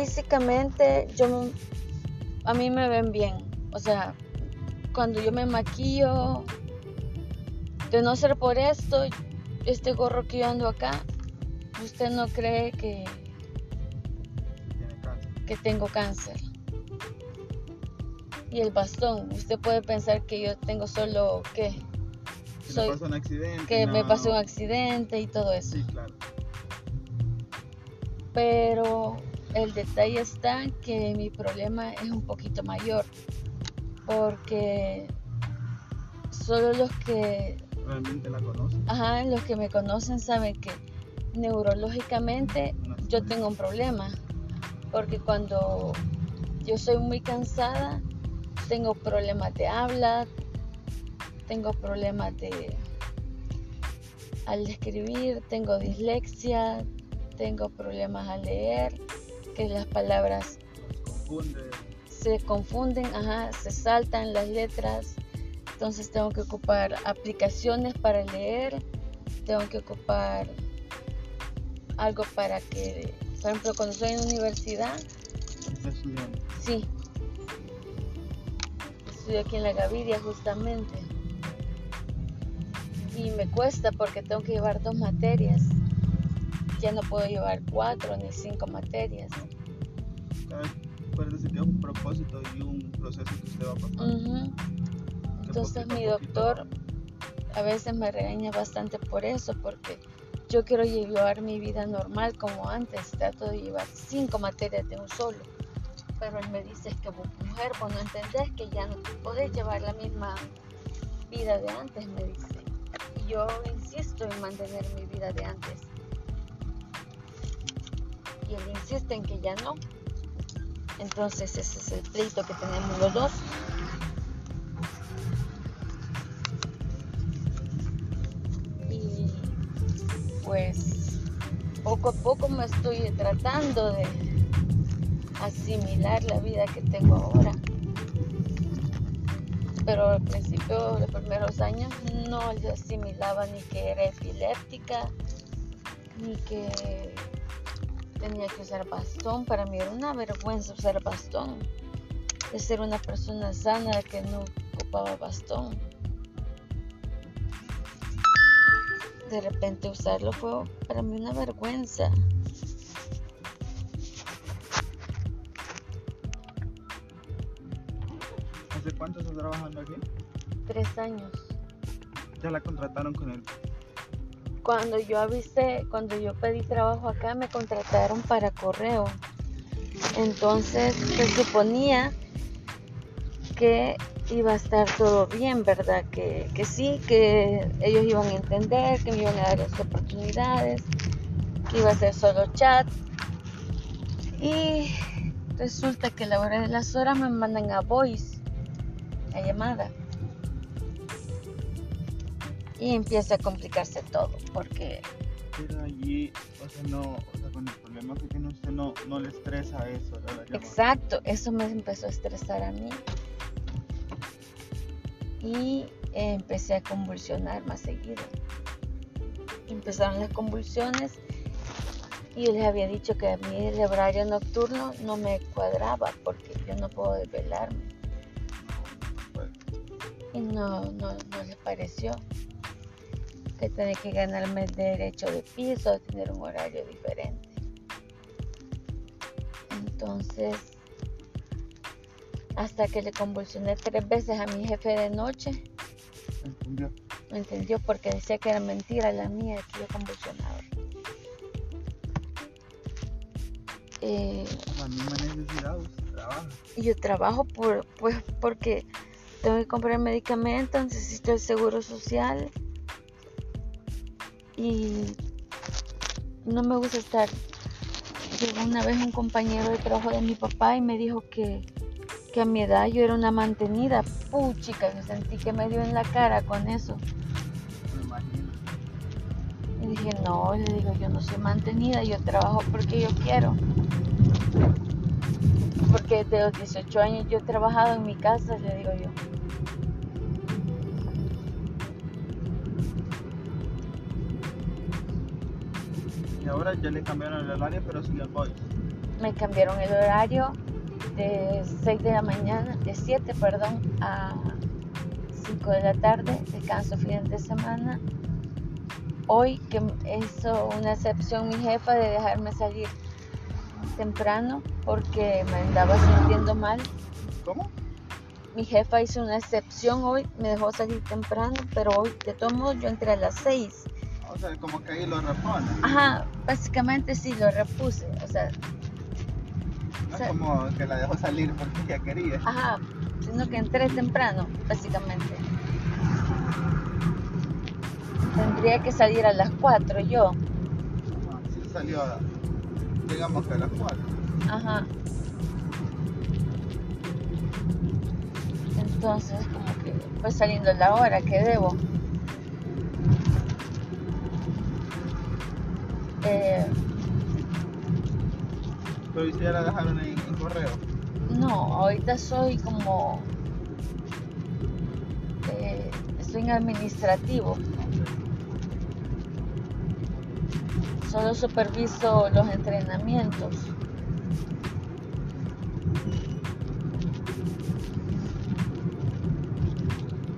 físicamente, yo a mí me ven bien. O sea, cuando yo me maquillo, de no ser por esto, este gorro que yo ando acá, usted no cree que, que tengo cáncer. Y el bastón, usted puede pensar que yo tengo solo que soy, un accidente, que me pasó un accidente y todo eso. Sí, claro. Pero el detalle está que mi problema es un poquito mayor porque solo los que realmente la conocen. Ajá, los que me conocen saben que neurológicamente yo tengo un problema porque cuando yo soy muy cansada tengo problemas de habla, tengo problemas de al escribir, tengo dislexia, tengo problemas al leer, las palabras se confunden, ajá, se saltan las letras. Entonces tengo que ocupar aplicaciones para leer, tengo que ocupar algo para que, por ejemplo, cuando estoy en universidad, Sí. Estudio aquí en la Gaviria justamente. Y me cuesta porque tengo que llevar dos materias. Ya no puedo llevar cuatro ni cinco materias. Que es un propósito y un proceso que usted va a pasar. Entonces mi doctor a veces me regaña bastante por eso, porque yo quiero llevar mi vida normal como antes. Trato de llevar cinco materias de un solo pero él me dice que mujer, vos no entendés que ya no podés llevar la misma vida de antes, me dice. Y yo insisto en mantener mi vida de antes. Y él insiste en que ya no. Entonces ese es el pleito que tenemos los dos. Y pues poco a poco me estoy tratando de asimilar la vida que tengo ahora. Pero al principio, los primeros años, no asimilaba ni que era epiléptica, ni que tenía que usar bastón. Para mí era una vergüenza usar bastón. De ser una persona sana que no ocupaba bastón. De repente usarlo fue para mí una vergüenza. ¿Hace cuánto está trabajando aquí? Tres años. ¿Ya la contrataron con él? Cuando yo avisé, cuando yo pedí trabajo acá, me contrataron para correo. Entonces se suponía que iba a estar todo bien, ¿verdad? Que, que sí, que ellos iban a entender, que me iban a dar las oportunidades, que iba a ser solo chat. Y resulta que a la hora de las horas me mandan a voice la llamada. Y empieza a complicarse todo, porque... Pero allí, o sea, no, o sea, con el problema que tiene usted no, no le estresa eso, Exacto, eso me empezó a estresar a mí. Y empecé a convulsionar más seguido. Empezaron las convulsiones y les había dicho que a mí el horario nocturno no me cuadraba porque yo no puedo desvelarme. Y no, no, no les pareció que tenía que ganarme el derecho de piso, tener un horario diferente. Entonces, hasta que le convulsioné tres veces a mi jefe de noche, entendió. Me entendió porque decía que era mentira la mía que yo convulsionaba. Eh, la misma necesidad, usted trabaja. Yo trabajo por, pues, porque tengo que comprar medicamentos, necesito el seguro social y no me gusta estar. Llegó una vez un compañero de trabajo de mi papá y me dijo que, a mi edad yo era una mantenida. Puchica, yo sentí que me dio en la cara con eso. Y dije, no, le digo, yo no soy mantenida, yo trabajo porque yo quiero. Porque desde los 18 años yo he trabajado en mi casa, le digo yo. Y ahora ya le cambiaron el área, pero sigue el voice. me cambiaron el horario de 6 de la mañana, de 7, perdón, a 5 de la tarde, descanso fin de semana. Hoy que hizo una excepción mi jefa de dejarme salir temprano porque me andaba sintiendo mal. ¿Cómo? Mi jefa hizo una excepción hoy, me dejó salir temprano, pero hoy de todos modos yo entré a las 6. O sea, como que ahí lo repone. Ajá, básicamente sí lo repuse, o sea, No o sea- es como que la dejó salir porque ella quería. ajá, sino que entré temprano, básicamente. Tendría que salir a las 4 yo, Ajá, Sí salió, a- digamos que a las 4. ajá. Entonces, como que fue saliendo la hora que debo. Eh, Pero ¿y si ya la dejaron en, en correo? No, ahorita soy como. eh, estoy en administrativo. Solo superviso los entrenamientos.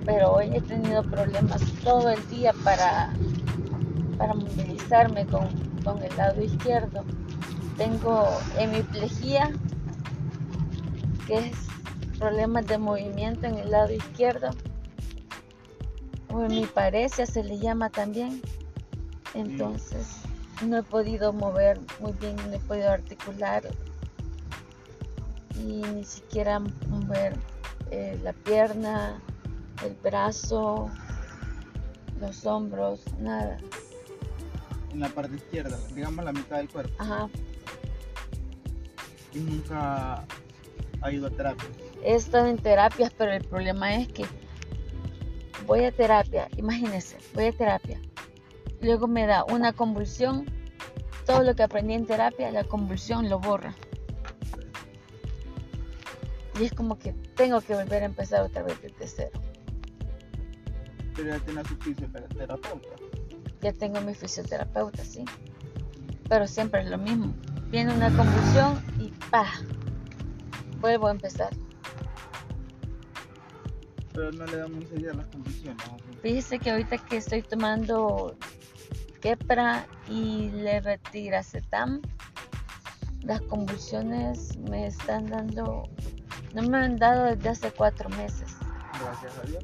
Pero hoy he tenido problemas todo el día para, para movilizarme con, con el lado izquierdo. Tengo hemiplegia, que es problemas de movimiento en el lado izquierdo. O hemiparesia se le llama también. Entonces no he podido mover muy bien, no he podido articular y ni siquiera mover eh, la pierna, el brazo, los hombros, nada. En la parte izquierda, digamos la mitad del cuerpo. Ajá. Y nunca ha ido a terapia. He estado en terapias, pero el problema es que voy a terapia, imagínense, voy a terapia. Luego me da una convulsión, todo lo que aprendí en terapia, la convulsión lo borra. Y es como que tengo que volver a empezar otra vez desde cero. Pero ya tiene su fisioterapeuta. Ya tengo mi fisioterapeuta, sí. Pero siempre es lo mismo. Viene una convulsión y pa, vuelvo a empezar. Pero no le da muy seguida las condiciones. Fíjese que ahorita que estoy tomando Kepra y Levetiracetam, las convulsiones me están dando, no me han dado desde hace cuatro meses. Gracias a Dios.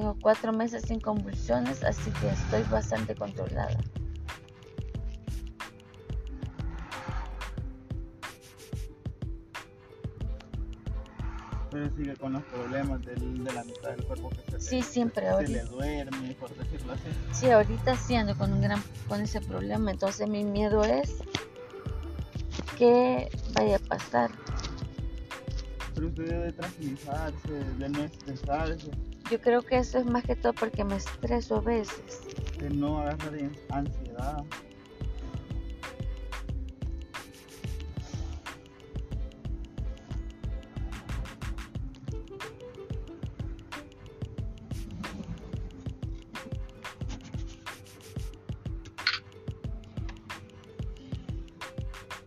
Tengo cuatro meses sin convulsiones, así que estoy bastante controlada. Pero sigue con los problemas del- de la mitad del cuerpo que se le, Sí, siempre se ahorita. le duerme, por decirlo así. Sí, ahorita sí ando con un gran con ese problema, entonces mi miedo es que vaya a pasar. Pero usted debe tranquilizarse, de no estresarse, Yo creo que eso es más que todo porque me estreso a veces. de no agarrar en- ansiedad.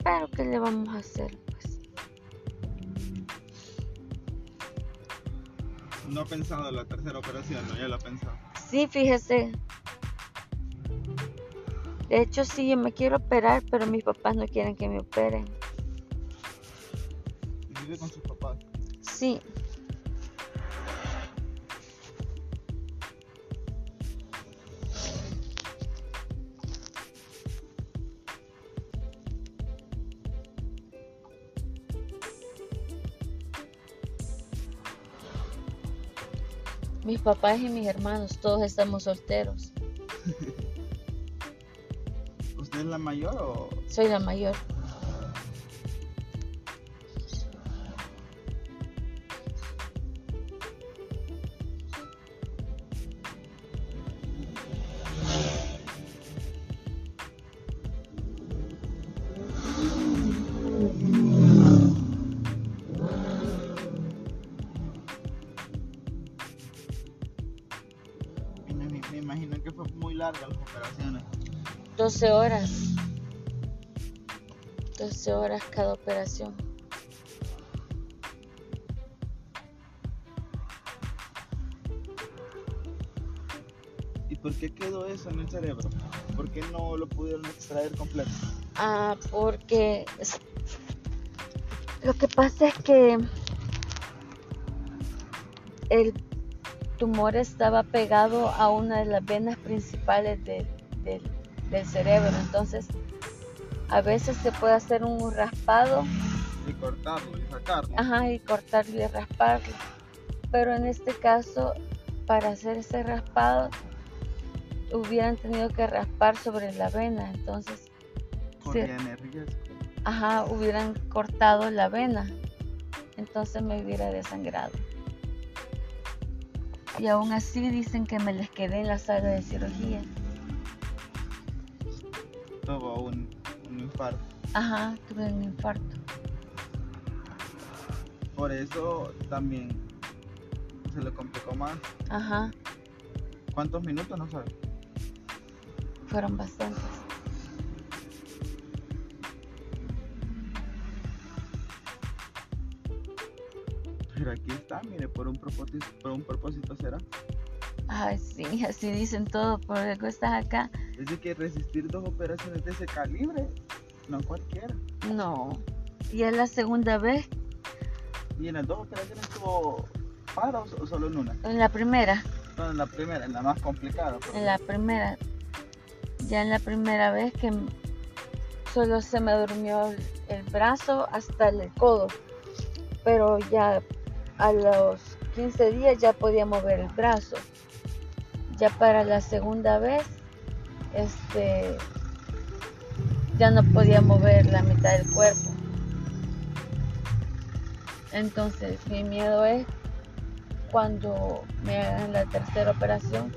Pero ¿qué le vamos a hacer? No ha pensado en la tercera operación, no, ya lo ha pensado. sí, fíjese. De hecho, sí, yo me quiero operar, pero mis papás no quieren que me operen. Y vive con sus papás. Sí, mis papás y mis hermanos, todos estamos solteros. ¿Usted es la mayor o...? Soy la mayor. ¿Y por qué quedó eso en el cerebro? ¿Por qué no lo pudieron extraer completo? Ah, porque lo que pasa es que el tumor estaba pegado a una de las venas principales del cerebro. Entonces, a veces se puede hacer un raspado. Y cortarlo y sacarlo. Ajá, y cortarlo y rasparlo. Pero en este caso, para hacer ese raspado, hubieran tenido que raspar sobre la vena. Entonces, Ajá, hubieran cortado la vena. Entonces me hubiera desangrado. Y aún así dicen que me les quedé en la sala de cirugía. Tuvo un, un infarto. Ajá, tuve un infarto. Por eso también se le complicó más. Ajá. ¿Cuántos minutos no sabes? Fueron bastantes. Pero aquí está, mire, por un propósito, por un propósito será. Ay, sí, así dicen todo, por algo estás acá. Es que resistir dos operaciones de ese calibre, no cualquiera. No, y es la segunda vez. ¿Y en las dos operaciones estuvo paro o solo en una? En la primera. No, en la primera, en la más complicada. En la primera. Ya en la primera vez que solo se me durmió el brazo hasta el codo. Pero ya a los 15 días ya podía mover el brazo. Ya para la segunda vez, este, ya no podía mover la mitad del cuerpo. Entonces mi miedo es cuando me hagan la tercera operación,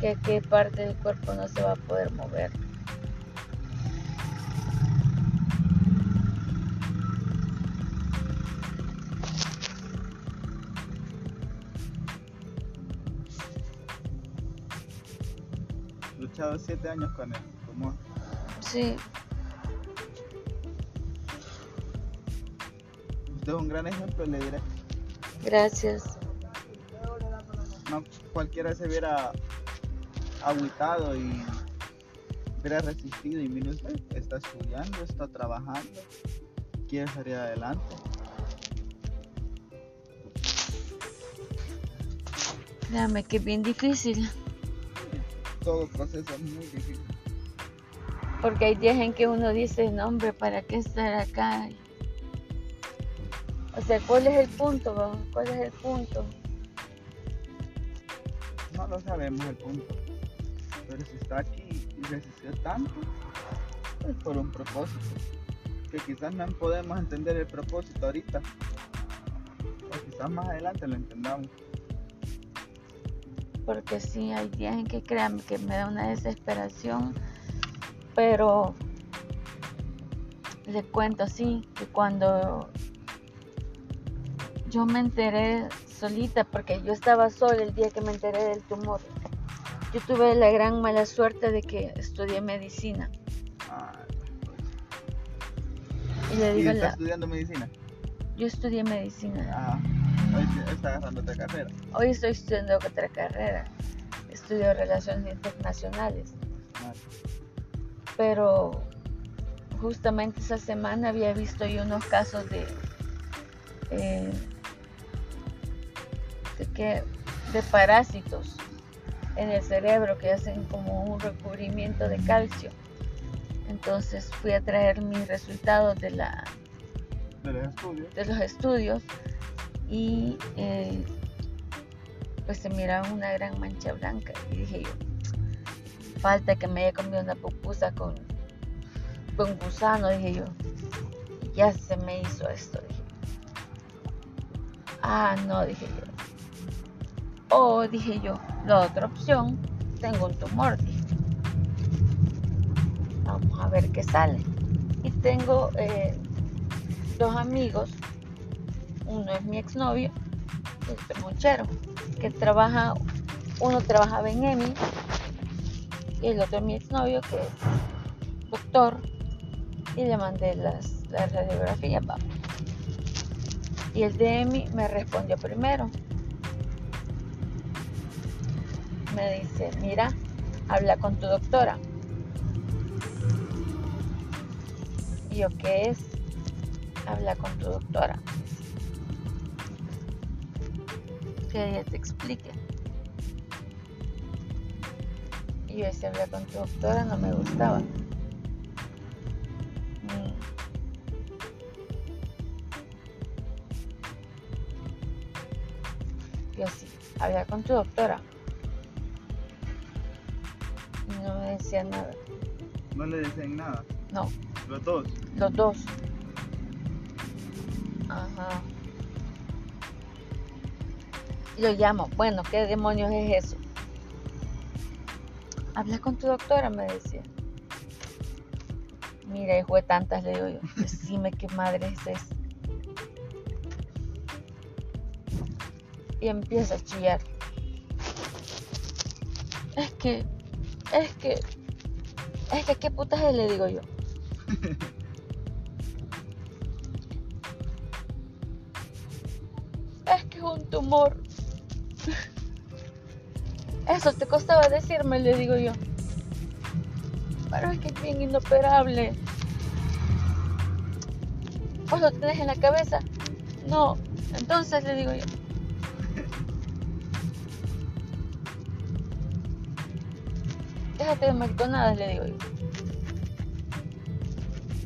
que qué parte del cuerpo no se va a poder mover. Luchado siete años con él. tumor. Sí. Usted es un gran ejemplo, le diré. Gracias. No cualquiera se hubiera aguitado y hubiera resistido y mire usted, está estudiando, está trabajando, quiere salir adelante. Déjame que es bien difícil. Todo proceso es muy difícil. Porque hay días en que uno dice, no hombre, ¿para qué estar acá? O sea, ¿cuál es el punto? bro? ¿Cuál es el punto? No lo sabemos el punto. Pero si está aquí y resistió tanto, es por un propósito. Que quizás no podemos entender el propósito ahorita. O quizás más adelante lo entendamos. Porque sí, hay días en que créanme que me da una desesperación. Pero le cuento así, que cuando yo me enteré solita, porque yo estaba sola el día que me enteré del tumor. Yo tuve la gran mala suerte de que estudié medicina. Ah, Y le ¿Y digo, está la- estudiando medicina? yo estudié medicina. Ah, hoy sí está agarrando otra carrera. Hoy estoy estudiando otra carrera. Estudio relaciones internacionales. Ah, Pero justamente esa semana había visto yo unos casos de, eh, de que de parásitos en el cerebro que hacen como un recubrimiento de calcio. Entonces fui a traer mis resultados de la De los estudios. de los estudios y eh, pues se miraba una gran mancha blanca y dije yo, falta que me haya comido una pupusa con, con gusano, dije yo, ya se me hizo esto, dije. Ah, no, dije yo. O dije yo, la otra opción, tengo un tumor, dije. Vamos a ver qué sale. Y tengo eh, dos amigos, uno es mi exnovio, este monchero, que trabaja, uno trabajaba en EMI y el otro es mi exnovio que es doctor y le mandé las, las radiografías. Y el DMI me respondió primero. Me dice, mira, habla con tu doctora. Y yo, ¿qué es? Habla con tu doctora. Que ella te explique. Y yo decía, tu doctora, no me gustaba. Yo sí, habla con tu doctora. Y no me decía nada. No le decían nada. No, Los dos. los dos. Ajá. Y Lo llamo. Bueno, ¿qué demonios es eso? Habla con tu doctora, me decía. Mira, hijo de tantas, le digo yo. Decime qué madre es esa. Y empieza a chillar. Es que, es que, es que, ¿qué putas es? Le digo yo. Es que es un tumor. Eso te costaba decirme, le digo yo. Pero es que es bien inoperable. ¿Vos lo tenés en la cabeza? No. Entonces le digo yo. Déjate de McDonald's, le digo yo.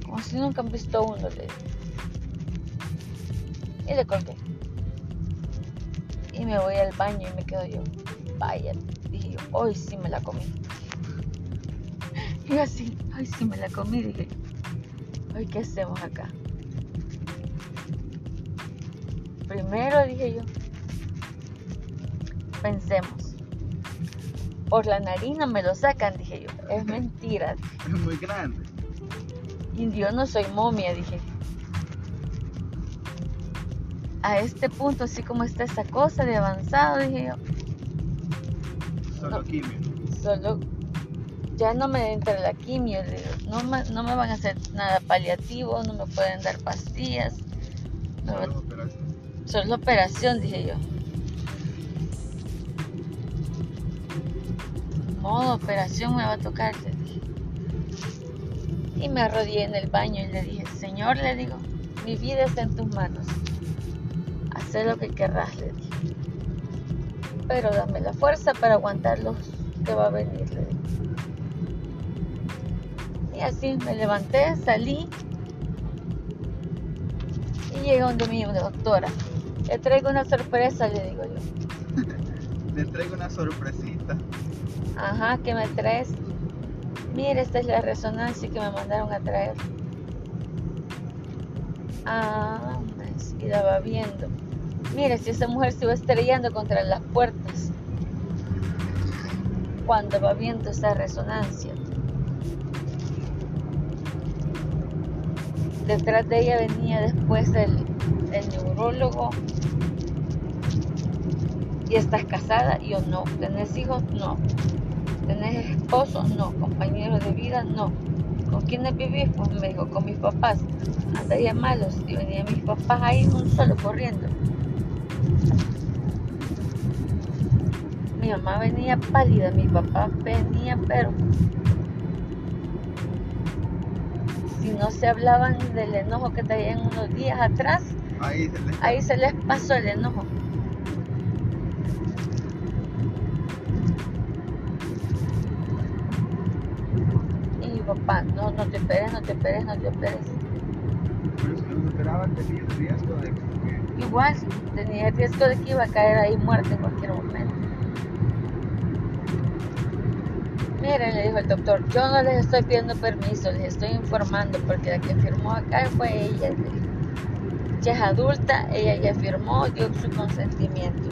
Como si nunca han visto uno, le digo. Y le colgué. Y me voy al baño y me quedo yo. Vaya, hoy sí me la comí. Y así, hoy sí me la comí, dije. Hoy, ¿qué hacemos acá? Primero dije yo, pensemos. Por la nariz no me lo sacan, dije yo. Es mentira. Es muy grande. Y yo no soy momia, dije. A este punto, así como está esa cosa de avanzado, dije yo, Solo No. quimio. solo ya no me entra la quimio, le digo, no me, no me van a hacer nada paliativo, no me pueden dar pastillas, no Solo operación. solo operación, dije yo. Modo operación me va a tocar, le dije. Y me arrodillé en el baño y le dije, Señor, le digo, mi vida está en tus manos. Haz lo que querrás, le dije. Pero dame la fuerza para aguantar lo que va a venir. Y así me levanté, salí y llegué donde mi doctora. Le traigo una sorpresa, le digo yo. Le traigo una sorpresita. Ajá, ¿qué me traes? Mira, esta es la resonancia que me mandaron a traer. Ah, y la va viendo. Mira, si esa mujer se va estrellando contra las puertas cuando va viendo esa resonancia. Detrás de ella venía después el, neurólogo. ¿Y estás casada? Yo no. ¿Tenés hijos? No. ¿Tenés esposo? No. ¿Compañeros de vida? No. ¿Con quiénes vivís? Pues me dijo, con mis papás. Andaría malos. Y venían mis papás ahí un solo corriendo. Mi mamá venía pálida, mi papá venía pero si no se hablaban del enojo que traían unos días atrás, Ahí se ahí se les pasó el enojo. Y mi papá, no, no te esperes, no te esperes, no te esperes. Pero si lo superaba tenía el riesgo de que Igual tenía el riesgo de que iba a caer ahí muerta en cualquier momento. Miren, le dijo el doctor, yo no les estoy pidiendo permiso, les estoy informando porque la que firmó acá fue ella. Ya es adulta, ella ya firmó, dio su consentimiento.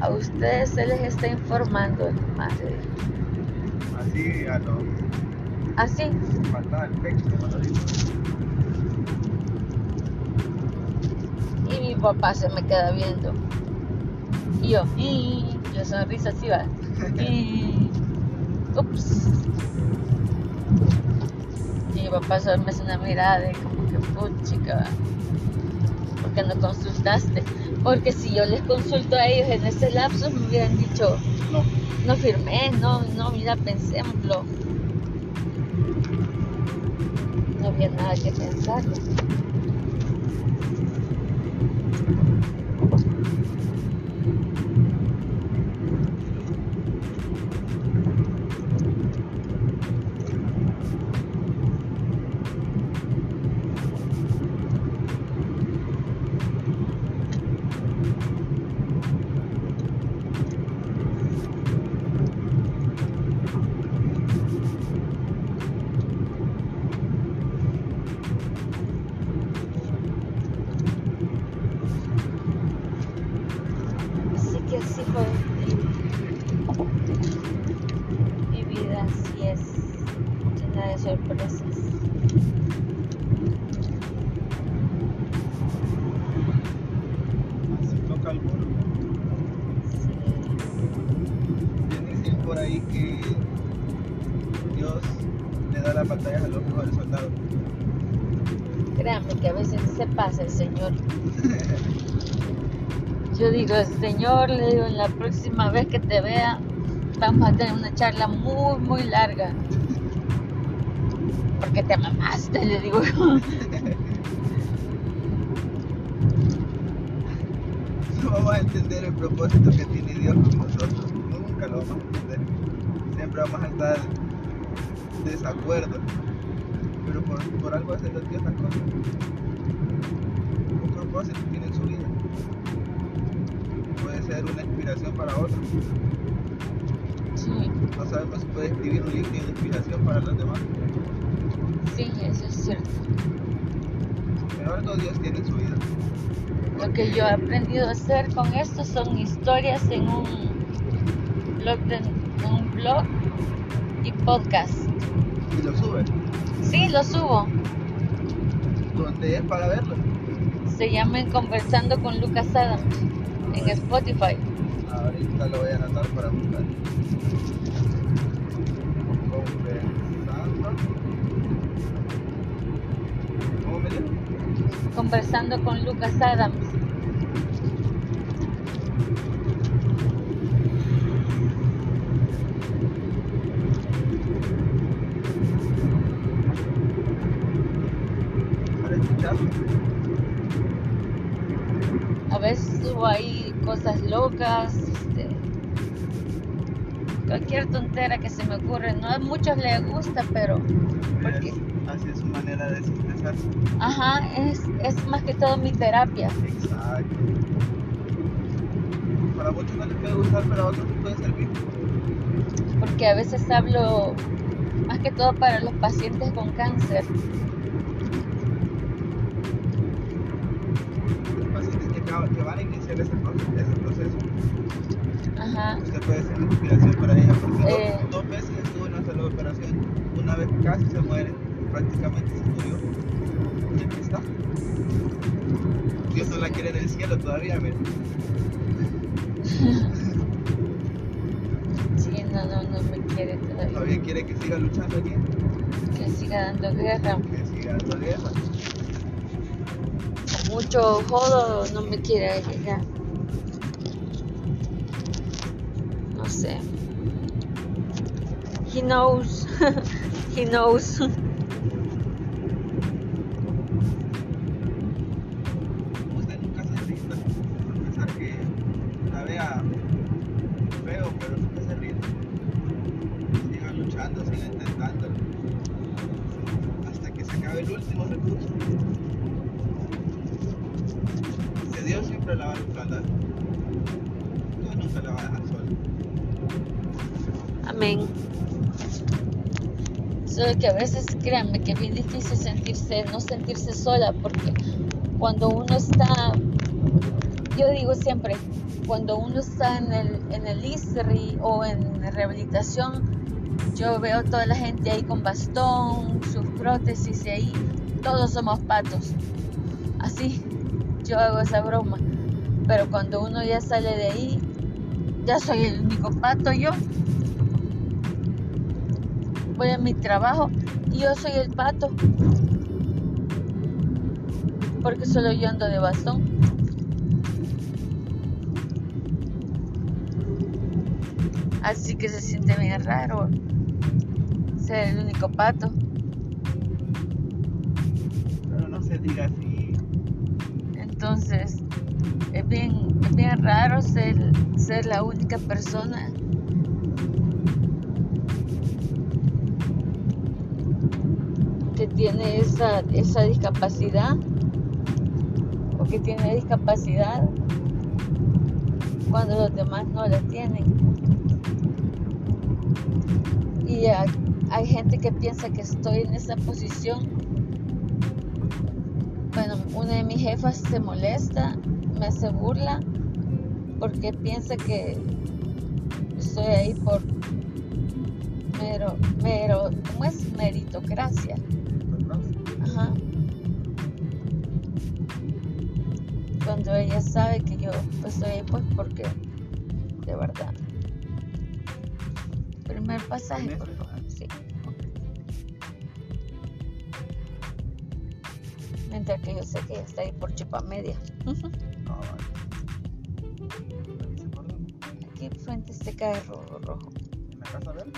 A ustedes se les está informando, madre. así a lo Así, faltaba el pecho, como lo digo. y mi papá se me queda viendo. Y yo, y yo sonrisa así va. Y, ups. Y papá solo me hace una mirada de como que, puchica, ¿por qué no consultaste? Porque si yo les consulto a ellos en ese lapso, me hubieran dicho, No. no firmé, no, no, mira, pensémoslo. No había nada que pensar. Créanme que a veces se pasa el Señor. Yo digo, Señor, le digo, en la próxima vez que te vea, vamos a tener una charla muy, muy larga. Porque te mamaste, le digo. No vamos a entender el propósito que tiene Dios con nosotros. Nunca lo vamos a entender. Siempre vamos a estar de desacuerdo. Por, por algo hace Dios las cosas. Un propósito tiene en su vida. Puede ser una inspiración para otros. Sí, No sabemos si puede escribir un libro de inspiración para los demás. sí, eso es cierto. Pero algo Dios tiene en su vida. Lo que yo he aprendido a hacer con esto son historias en un blog, en un blog y podcast. Y lo sube. Sí, lo subo. Donde es para verlo. Se llaman Conversando con Lucas Adams en Spotify. Ahorita lo voy a anotar para buscar. Conversando. ¿Cómo me dijo? Conversando con Lucas Adams. Para escucharlo. A veces subo ahí cosas locas, este, cualquier tontera que se me ocurre. No a muchos les gusta, pero porque, Así es su manera de desestresarse. ajá, es, es más que todo mi terapia. Exacto. Para muchos no les puede gustar, pero a otros les puede servir. Porque a veces hablo más que todo para los pacientes con cáncer. Los pacientes que, que van a iniciar ese proceso, ese proceso. Ajá. Usted puede ser inspiración para ella porque dos- Eh. dos, veces estuvo en una operación. Una vez casi se muere, prácticamente se murió. Y aquí está. Dios no la quiere en el cielo todavía, mira. Sí, no, no, no me quiere todavía. Todavía quiere que siga luchando aquí, Que siga dando guerra. que siga dando guerra. Mucho jodo no me quiere llegar. No sé. He knows. He knows. es bien difícil sentirse, no sentirse sola, porque cuando uno está, yo digo siempre, cuando uno está en el, en el ISRI o en rehabilitación, yo veo toda la gente ahí con bastón, sus prótesis y ahí, todos somos patos. Así, yo hago esa broma. Pero cuando uno ya sale de ahí, ya soy el único pato yo. Voy a mi trabajo y yo soy el pato. Porque solo yo ando de bastón. Así que se siente bien raro ser el único pato. Pero no se diga así. Entonces, es bien, es bien raro ser, ser la única persona que tiene esa, esa discapacidad o que tiene discapacidad cuando los demás no la tienen. Y hay, gente que piensa que estoy en esa posición. Bueno, una de mis jefas se molesta, me hace burla, porque piensa que estoy ahí por mero, mero, ¿cómo es? Meritocracia. Cuando ella sabe que yo estoy ahí pues porque de verdad. Primer pasaje, ¿En por favor. Sí. Mientras que yo sé que ella está ahí por chupa media. Aquí frente este carro rojo. ¿En la casa verde?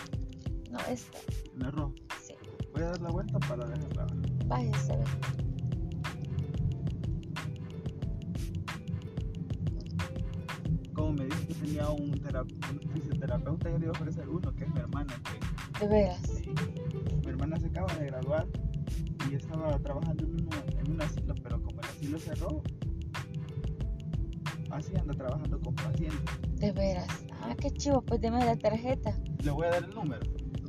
No, esta. En el rojo. Sí. Voy a dar la vuelta para dejarla. Váyase a tenía un, un fisioterapeuta, yo le iba a ofrecer uno, que es mi hermana. Que, De veras. sí, mi hermana se acaba de graduar y estaba trabajando en, un asilo, pero como el asilo cerró, así anda trabajando con pacientes. De veras. Ah, qué chivo. Pues deme la tarjeta. Le voy a dar el número.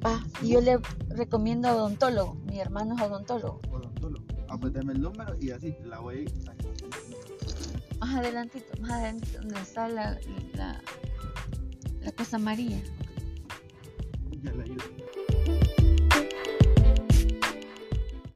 Ah, y yo le recomiendo odontólogo. Mi hermano es odontólogo. Odontólogo. Ah, pues dame el número y así la voy a. Más adelantito, más adelantito, donde está la, la, la ayudo.